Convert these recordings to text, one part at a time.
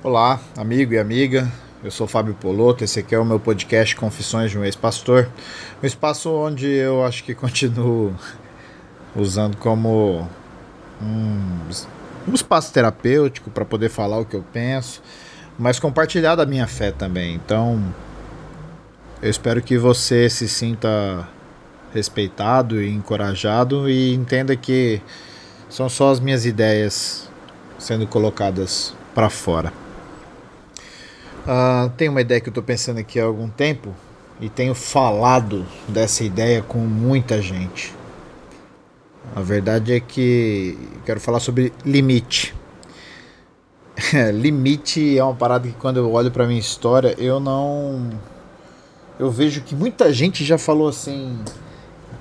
Olá, amigo e amiga. Eu sou Fábio Poloto, esse aqui é o meu podcast Confissões de um Ex-Pastor. Um espaço onde eu acho que continuo usando como um, um espaço terapêutico para poder falar o que eu penso, mas compartilhar da minha fé também. Então, eu espero que você se sinta respeitado e encorajado e entenda que são só as minhas ideias sendo colocadas para fora. Uh, tem uma ideia que eu estou pensando aqui há algum tempo e tenho falado dessa ideia com muita gente. A verdade é que quero falar sobre limite. limite é uma parada que quando eu olho para minha história eu não eu vejo que muita gente já falou assim: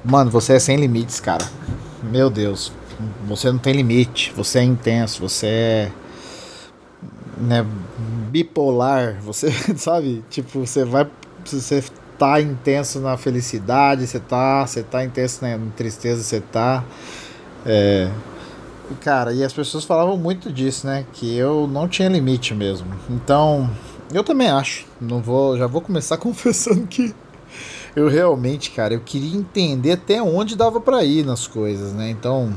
Mano, você é sem limites, cara. Meu Deus, você não tem limite, você é intenso, você é. Né, bipolar, você sabe? Tipo, você vai. Você tá intenso na felicidade, você tá. Você tá intenso na tristeza, você tá. É, cara, e as pessoas falavam muito disso, né? Que eu não tinha limite mesmo. Então, eu também acho. Não vou, já vou começar confessando que eu realmente, cara, eu queria entender até onde dava para ir nas coisas, né? Então,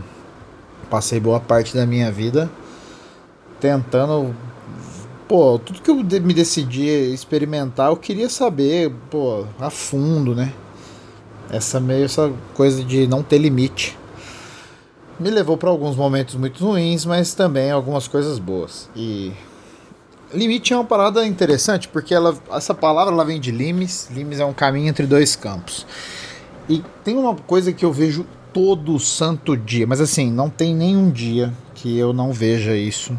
passei boa parte da minha vida tentando pô, tudo que eu me decidi experimentar, eu queria saber, pô, a fundo, né? Essa meio essa coisa de não ter limite. Me levou para alguns momentos muito ruins, mas também algumas coisas boas. E Limite é uma parada interessante porque ela, essa palavra ela vem de limes. Limes é um caminho entre dois campos. E tem uma coisa que eu vejo todo santo dia, mas assim, não tem nenhum dia que eu não veja isso,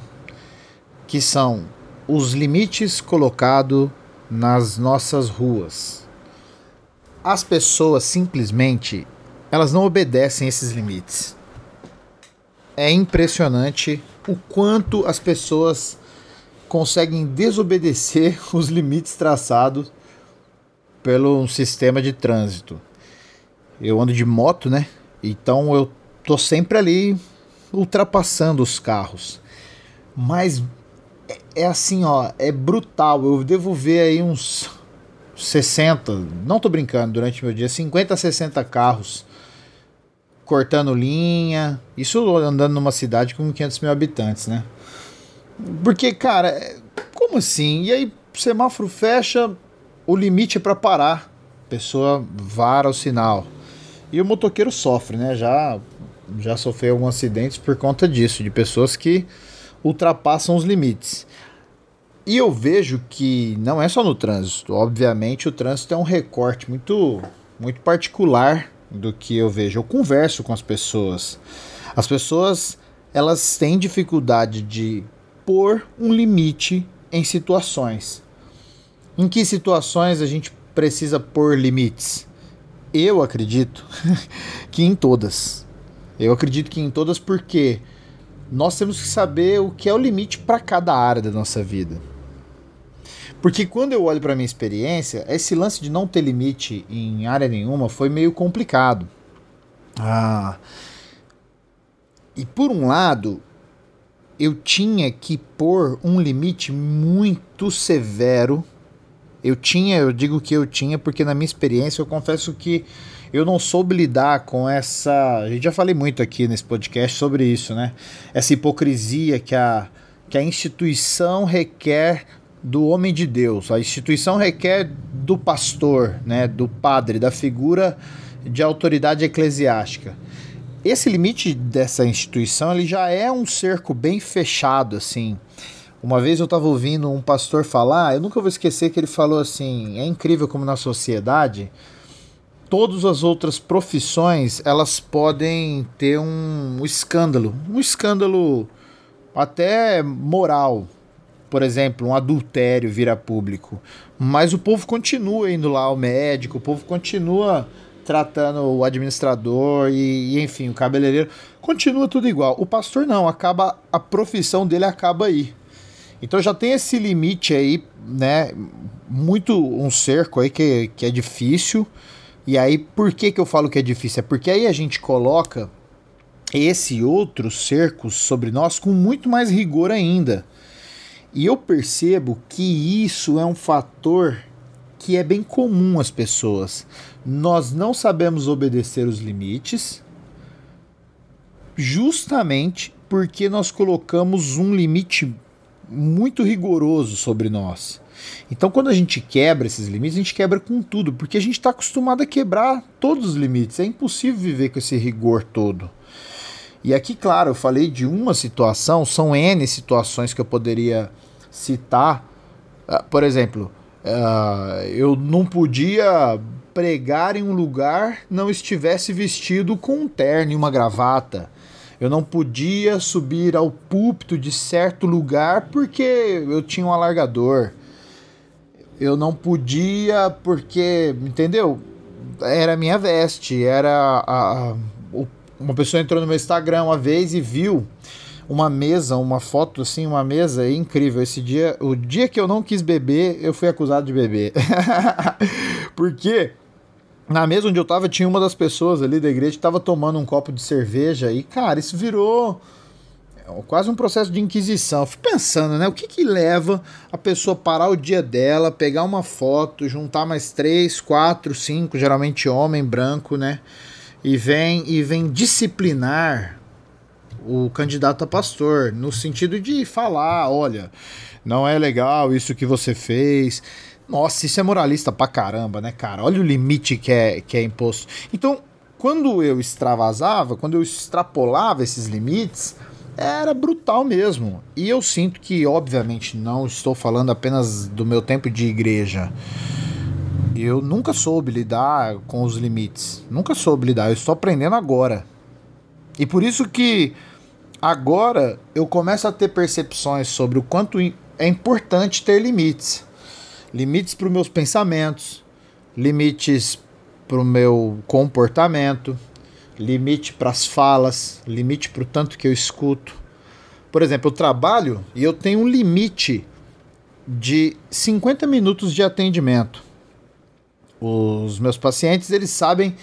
que são os limites colocados nas nossas ruas. As pessoas simplesmente elas não obedecem esses limites. É impressionante o quanto as pessoas conseguem desobedecer os limites traçados pelo sistema de trânsito. Eu ando de moto, né? Então eu tô sempre ali ultrapassando os carros. Mas é, assim, ó, é brutal. Eu devo ver aí uns 60, não tô brincando, durante meu dia, 50 a 60 carros cortando linha. Isso andando numa cidade com 500 mil habitantes, né? Porque, cara, é, como assim? E aí, semáforo fecha, o limite é para parar. A pessoa vara o sinal. E o motoqueiro sofre, né? Já, já sofreu alguns acidentes por conta disso, de pessoas que ultrapassam os limites. E eu vejo que não é só no trânsito. Obviamente, o trânsito é um recorte muito, muito particular do que eu vejo. Eu converso com as pessoas. As pessoas elas têm dificuldade de pôr um limite em situações. Em que situações a gente precisa pôr limites? Eu acredito que em todas. Eu acredito que em todas porque nós temos que saber o que é o limite para cada área da nossa vida. Porque quando eu olho para minha experiência, esse lance de não ter limite em área nenhuma foi meio complicado. Ah. E por um lado, eu tinha que pôr um limite muito severo. Eu tinha, eu digo que eu tinha, porque na minha experiência eu confesso que eu não soube lidar com essa. A gente já falei muito aqui nesse podcast sobre isso, né? Essa hipocrisia que a, que a instituição requer do homem de Deus. A instituição requer do pastor, né? Do padre, da figura de autoridade eclesiástica esse limite dessa instituição ele já é um cerco bem fechado assim. Uma vez eu estava ouvindo um pastor falar, eu nunca vou esquecer que ele falou assim: é incrível como na sociedade todas as outras profissões elas podem ter um, um escândalo, um escândalo até moral, por exemplo, um adultério vira público, mas o povo continua indo lá ao médico, o povo continua tratando o administrador e, e, enfim, o cabeleireiro. Continua tudo igual. O pastor não, acaba a profissão dele acaba aí. Então já tem esse limite aí, né? Muito um cerco aí que, que é difícil. E aí, por que, que eu falo que é difícil? É porque aí a gente coloca esse outro cerco sobre nós com muito mais rigor ainda. E eu percebo que isso é um fator que é bem comum às pessoas. Nós não sabemos obedecer os limites, justamente porque nós colocamos um limite muito rigoroso sobre nós. Então, quando a gente quebra esses limites, a gente quebra com tudo, porque a gente está acostumado a quebrar todos os limites. É impossível viver com esse rigor todo. E aqui, claro, eu falei de uma situação, são N situações que eu poderia citar. Uh, por exemplo, uh, eu não podia pregar em um lugar não estivesse vestido com um terno e uma gravata. Eu não podia subir ao púlpito de certo lugar porque eu tinha um alargador. Eu não podia porque, entendeu? Era minha veste, era a, a, uma pessoa entrou no meu Instagram uma vez e viu uma mesa, uma foto assim, uma mesa incrível. Esse dia, o dia que eu não quis beber, eu fui acusado de beber. Porque na mesa onde eu tava tinha uma das pessoas ali da igreja que tava tomando um copo de cerveja e, cara, isso virou quase um processo de inquisição. Eu fui pensando, né? O que que leva a pessoa parar o dia dela, pegar uma foto, juntar mais três, quatro, cinco, geralmente homem branco, né? e vem e vem disciplinar o candidato a pastor no sentido de falar, olha, não é legal isso que você fez. Nossa, isso é moralista pra caramba, né, cara? Olha o limite que é, que é imposto. Então, quando eu extravasava, quando eu extrapolava esses limites, era brutal mesmo. E eu sinto que, obviamente, não estou falando apenas do meu tempo de igreja eu nunca soube lidar com os limites. Nunca soube lidar. Eu estou aprendendo agora. E por isso que agora eu começo a ter percepções sobre o quanto é importante ter limites. Limites para os meus pensamentos, limites para o meu comportamento, limite para as falas, limite para o tanto que eu escuto. Por exemplo, eu trabalho e eu tenho um limite de 50 minutos de atendimento os meus pacientes, eles sabem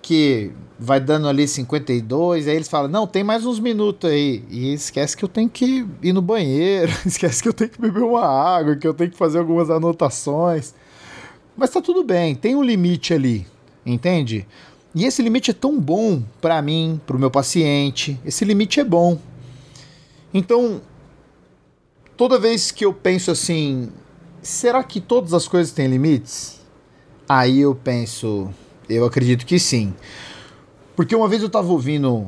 que vai dando ali 52, aí eles falam, não, tem mais uns minutos aí. E esquece que eu tenho que ir no banheiro, esquece que eu tenho que beber uma água, que eu tenho que fazer algumas anotações. Mas tá tudo bem, tem um limite ali, entende? E esse limite é tão bom para mim, para o meu paciente, esse limite é bom. Então, toda vez que eu penso assim, será que todas as coisas têm limites? Aí eu penso, eu acredito que sim. Porque uma vez eu estava ouvindo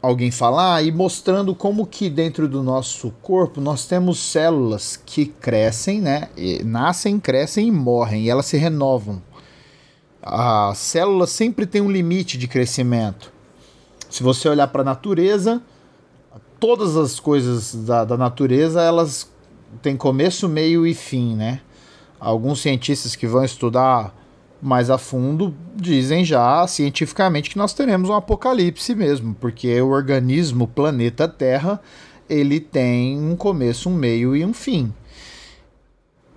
alguém falar e mostrando como que dentro do nosso corpo nós temos células que crescem, né? E nascem, crescem e morrem, e elas se renovam. A célula sempre tem um limite de crescimento. Se você olhar para a natureza, todas as coisas da, da natureza elas têm começo, meio e fim, né? Alguns cientistas que vão estudar mais a fundo, dizem já cientificamente que nós teremos um apocalipse mesmo, porque o organismo, o planeta Terra, ele tem um começo, um meio e um fim.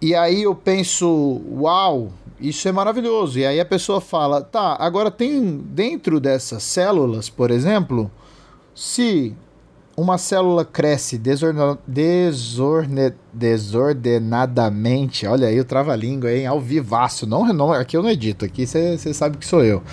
E aí eu penso, uau, isso é maravilhoso. E aí a pessoa fala, tá, agora tem dentro dessas células, por exemplo, se uma célula cresce desordena, desorne, desordenadamente. Olha aí o trava-língua, hein? Ao vivaço. Não, não, aqui eu não edito, aqui você sabe que sou eu.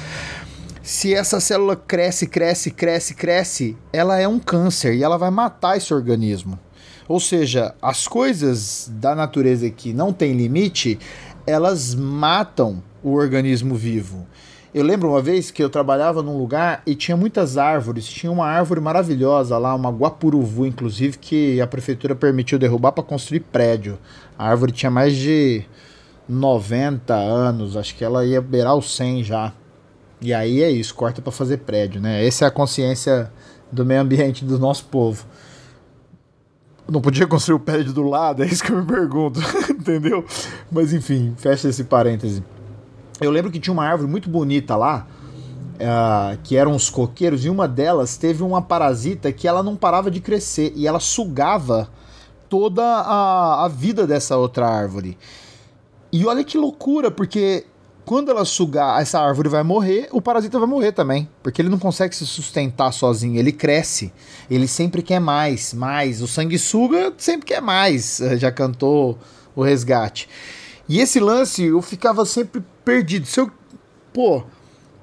Se essa célula cresce, cresce, cresce, cresce, ela é um câncer e ela vai matar esse organismo. Ou seja, as coisas da natureza que não tem limite, elas matam o organismo vivo. Eu lembro uma vez que eu trabalhava num lugar e tinha muitas árvores. Tinha uma árvore maravilhosa lá, uma guapuruvu, inclusive, que a prefeitura permitiu derrubar para construir prédio. A árvore tinha mais de 90 anos, acho que ela ia beirar os 100 já. E aí é isso, corta para fazer prédio, né? Essa é a consciência do meio ambiente do nosso povo. Não podia construir o prédio do lado, é isso que eu me pergunto, entendeu? Mas enfim, fecha esse parêntese. Eu lembro que tinha uma árvore muito bonita lá, uh, que eram os coqueiros, e uma delas teve uma parasita que ela não parava de crescer e ela sugava toda a, a vida dessa outra árvore. E olha que loucura, porque quando ela sugar, essa árvore vai morrer, o parasita vai morrer também. Porque ele não consegue se sustentar sozinho, ele cresce. Ele sempre quer mais, mais. O sanguessuga sempre quer mais. Já cantou o resgate. E esse lance eu ficava sempre perdido. Se eu. Pô,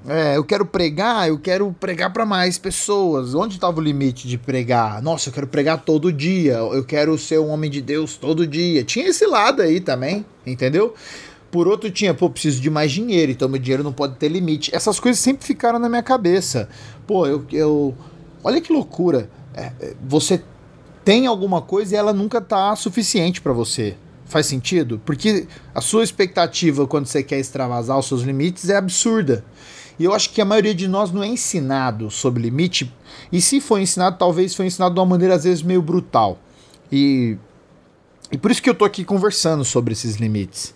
é, eu quero pregar, eu quero pregar para mais pessoas. Onde estava o limite de pregar? Nossa, eu quero pregar todo dia, eu quero ser um homem de Deus todo dia. Tinha esse lado aí também, entendeu? Por outro, tinha, pô, preciso de mais dinheiro, então meu dinheiro não pode ter limite. Essas coisas sempre ficaram na minha cabeça. Pô, eu. eu olha que loucura. É, é você tem alguma coisa e ela nunca tá suficiente para você. Faz sentido? Porque a sua expectativa quando você quer extravasar os seus limites é absurda. E eu acho que a maioria de nós não é ensinado sobre limite. E se foi ensinado, talvez foi ensinado de uma maneira às vezes meio brutal. E, e por isso que eu tô aqui conversando sobre esses limites.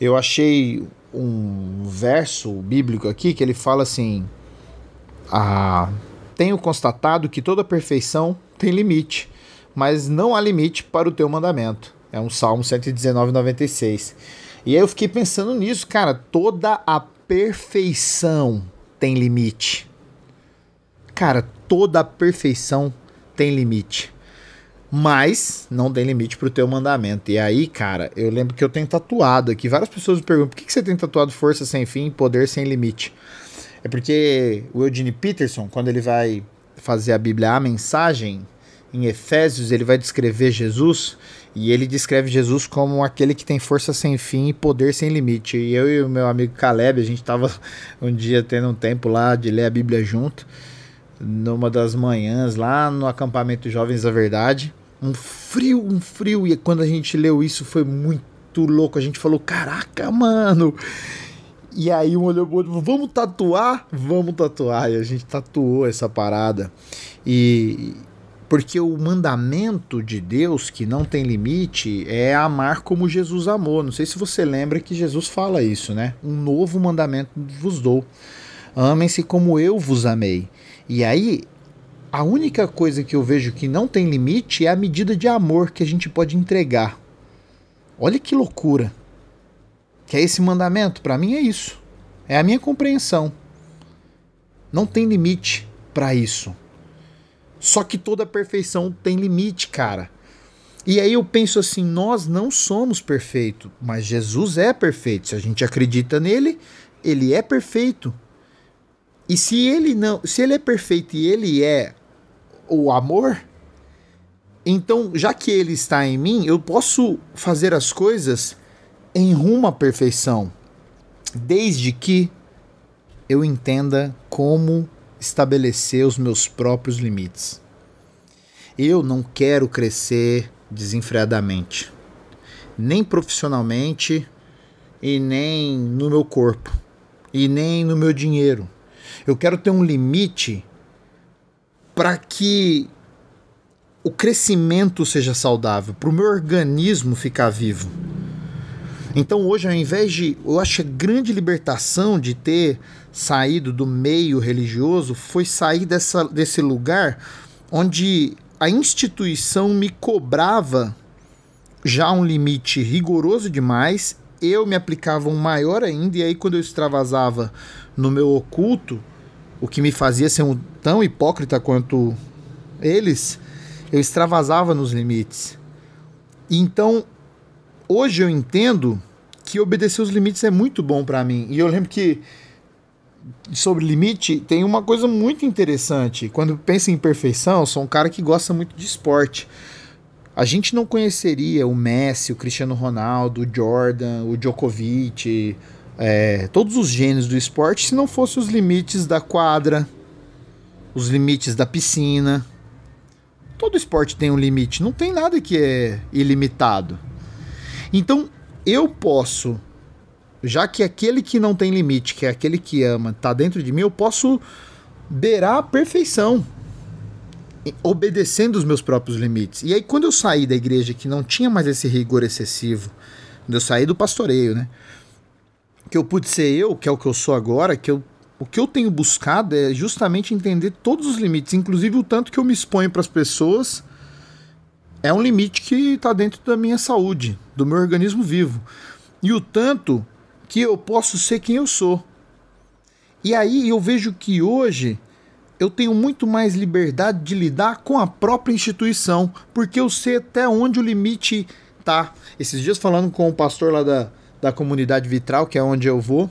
Eu achei um verso bíblico aqui que ele fala assim: ah, Tenho constatado que toda perfeição tem limite, mas não há limite para o teu mandamento. É um Salmo 119, 96. E aí eu fiquei pensando nisso, cara. Toda a perfeição tem limite. Cara, toda a perfeição tem limite. Mas não tem limite pro teu mandamento. E aí, cara, eu lembro que eu tenho tatuado aqui. Várias pessoas me perguntam por que, que você tem tatuado força sem fim, poder sem limite. É porque o Eugene Peterson, quando ele vai fazer a Bíblia, a mensagem, em Efésios, ele vai descrever Jesus e ele descreve Jesus como aquele que tem força sem fim e poder sem limite. E eu e o meu amigo Caleb, a gente estava um dia tendo um tempo lá de ler a Bíblia junto, numa das manhãs, lá no acampamento Jovens da Verdade. Um frio, um frio. E quando a gente leu isso foi muito louco. A gente falou: Caraca, mano. E aí um olhou pro outro, vamos tatuar? Vamos tatuar. E a gente tatuou essa parada. E, porque o mandamento de Deus, que não tem limite, é amar como Jesus amou. Não sei se você lembra que Jesus fala isso, né? Um novo mandamento vos dou. Amem-se como eu vos amei. E aí, a única coisa que eu vejo que não tem limite é a medida de amor que a gente pode entregar. Olha que loucura. Que é esse mandamento? Para mim é isso. É a minha compreensão. Não tem limite para isso. Só que toda perfeição tem limite, cara. E aí eu penso assim, nós não somos perfeitos, mas Jesus é perfeito. Se a gente acredita nele, ele é perfeito. E se ele não, se ele é perfeito e ele é o amor, então, já que ele está em mim, eu posso fazer as coisas em rumo à perfeição, desde que eu entenda como estabelecer os meus próprios limites. Eu não quero crescer desenfreadamente, nem profissionalmente e nem no meu corpo e nem no meu dinheiro. Eu quero ter um limite para que o crescimento seja saudável, para o meu organismo ficar vivo. Então hoje, ao invés de. Eu acho que a grande libertação de ter saído do meio religioso foi sair dessa, desse lugar onde a instituição me cobrava já um limite rigoroso demais, eu me aplicava um maior ainda, e aí quando eu extravasava no meu oculto, o que me fazia ser um tão hipócrita quanto eles, eu extravasava nos limites. Então, hoje eu entendo que obedecer os limites é muito bom para mim. E eu lembro que sobre limite tem uma coisa muito interessante. Quando pensa em perfeição, eu sou um cara que gosta muito de esporte. A gente não conheceria o Messi, o Cristiano Ronaldo, o Jordan, o Djokovic, é, todos os gênios do esporte se não fossem os limites da quadra, os limites da piscina. Todo esporte tem um limite, não tem nada que é ilimitado. Então, eu posso, já que aquele que não tem limite, que é aquele que ama, está dentro de mim, eu posso beirar a perfeição, obedecendo os meus próprios limites. E aí, quando eu saí da igreja que não tinha mais esse rigor excessivo, quando eu saí do pastoreio, né? Que eu pude ser eu, que é o que eu sou agora, que eu o que eu tenho buscado é justamente entender todos os limites, inclusive o tanto que eu me exponho para as pessoas é um limite que está dentro da minha saúde, do meu organismo vivo. E o tanto que eu posso ser quem eu sou. E aí eu vejo que hoje eu tenho muito mais liberdade de lidar com a própria instituição, porque eu sei até onde o limite tá. Esses dias falando com o pastor lá da, da comunidade vitral, que é onde eu vou,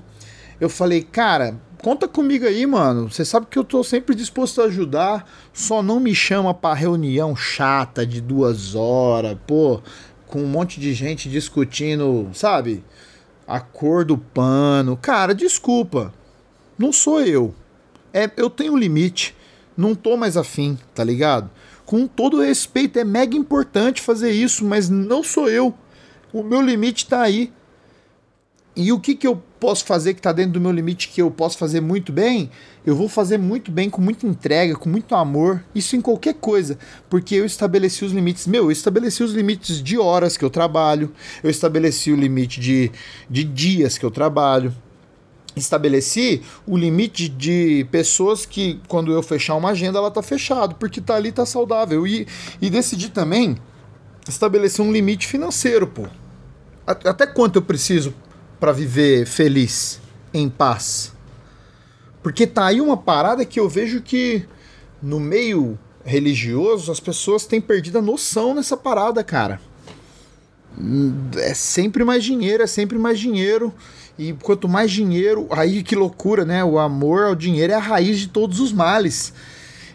eu falei, cara, conta comigo aí, mano. Você sabe que eu tô sempre disposto a ajudar. Só não me chama pra reunião chata de duas horas, pô, com um monte de gente discutindo, sabe? A cor do pano. Cara, desculpa. Não sou eu. É, eu tenho limite. Não tô mais afim, tá ligado? Com todo respeito, é mega importante fazer isso, mas não sou eu. O meu limite tá aí. E o que, que eu posso fazer que está dentro do meu limite, que eu posso fazer muito bem, eu vou fazer muito bem, com muita entrega, com muito amor, isso em qualquer coisa, porque eu estabeleci os limites. Meu, eu estabeleci os limites de horas que eu trabalho, eu estabeleci o limite de, de dias que eu trabalho, estabeleci o limite de pessoas que, quando eu fechar uma agenda, ela tá fechada, porque tá ali, tá saudável. E, e decidi também estabelecer um limite financeiro, pô. Até quanto eu preciso para viver feliz, em paz. Porque tá aí uma parada que eu vejo que no meio religioso as pessoas têm perdido a noção nessa parada, cara. É sempre mais dinheiro, é sempre mais dinheiro. E quanto mais dinheiro, aí que loucura, né? O amor ao dinheiro é a raiz de todos os males.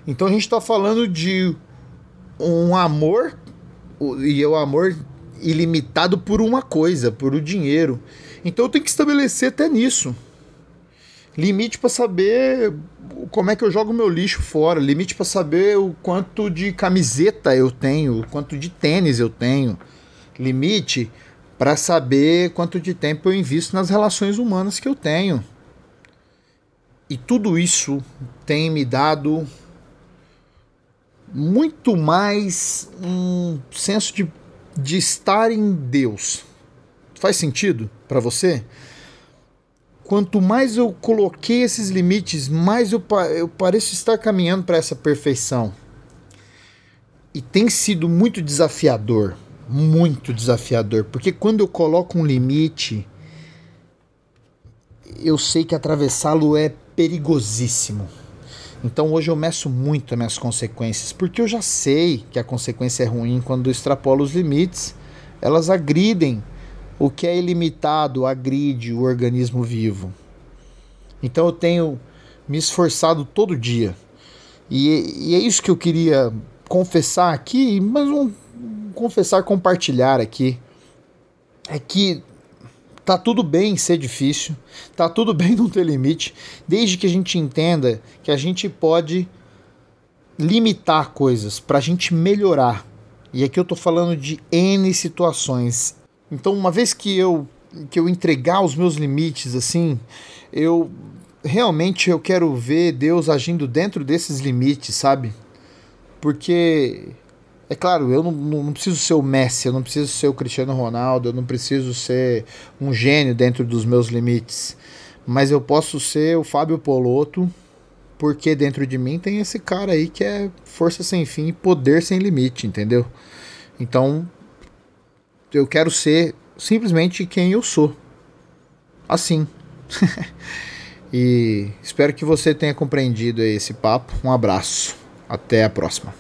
Então a gente está falando de um amor, e é o amor ilimitado por uma coisa, por o dinheiro. Então eu tenho que estabelecer até nisso. Limite para saber como é que eu jogo meu lixo fora, limite para saber o quanto de camiseta eu tenho, o quanto de tênis eu tenho, limite para saber quanto de tempo eu invisto nas relações humanas que eu tenho. E tudo isso tem me dado muito mais um senso de, de estar em Deus. Faz sentido para você? Quanto mais eu coloquei esses limites, mais eu, eu pareço estar caminhando para essa perfeição. E tem sido muito desafiador muito desafiador, porque quando eu coloco um limite, eu sei que atravessá-lo é perigosíssimo. Então hoje eu meço muito as minhas consequências, porque eu já sei que a consequência é ruim quando extrapolo os limites. Elas agridem o que é ilimitado, agride o organismo vivo. Então eu tenho me esforçado todo dia. E, e é isso que eu queria confessar aqui, mas um confessar, compartilhar aqui é que tá tudo bem ser difícil, tá tudo bem não ter limite, desde que a gente entenda que a gente pode limitar coisas para a gente melhorar. E aqui eu tô falando de N situações. Então, uma vez que eu que eu entregar os meus limites assim, eu realmente eu quero ver Deus agindo dentro desses limites, sabe? Porque é claro, eu não, não, preciso ser o Messi, eu não preciso ser o Cristiano Ronaldo, eu não preciso ser um gênio dentro dos meus limites. Mas eu posso ser o Fábio Poloto, porque dentro de mim tem esse cara aí que é força sem fim e poder sem limite, entendeu? Então, eu quero ser simplesmente quem eu sou. Assim. e espero que você tenha compreendido esse papo. Um abraço. Até a próxima.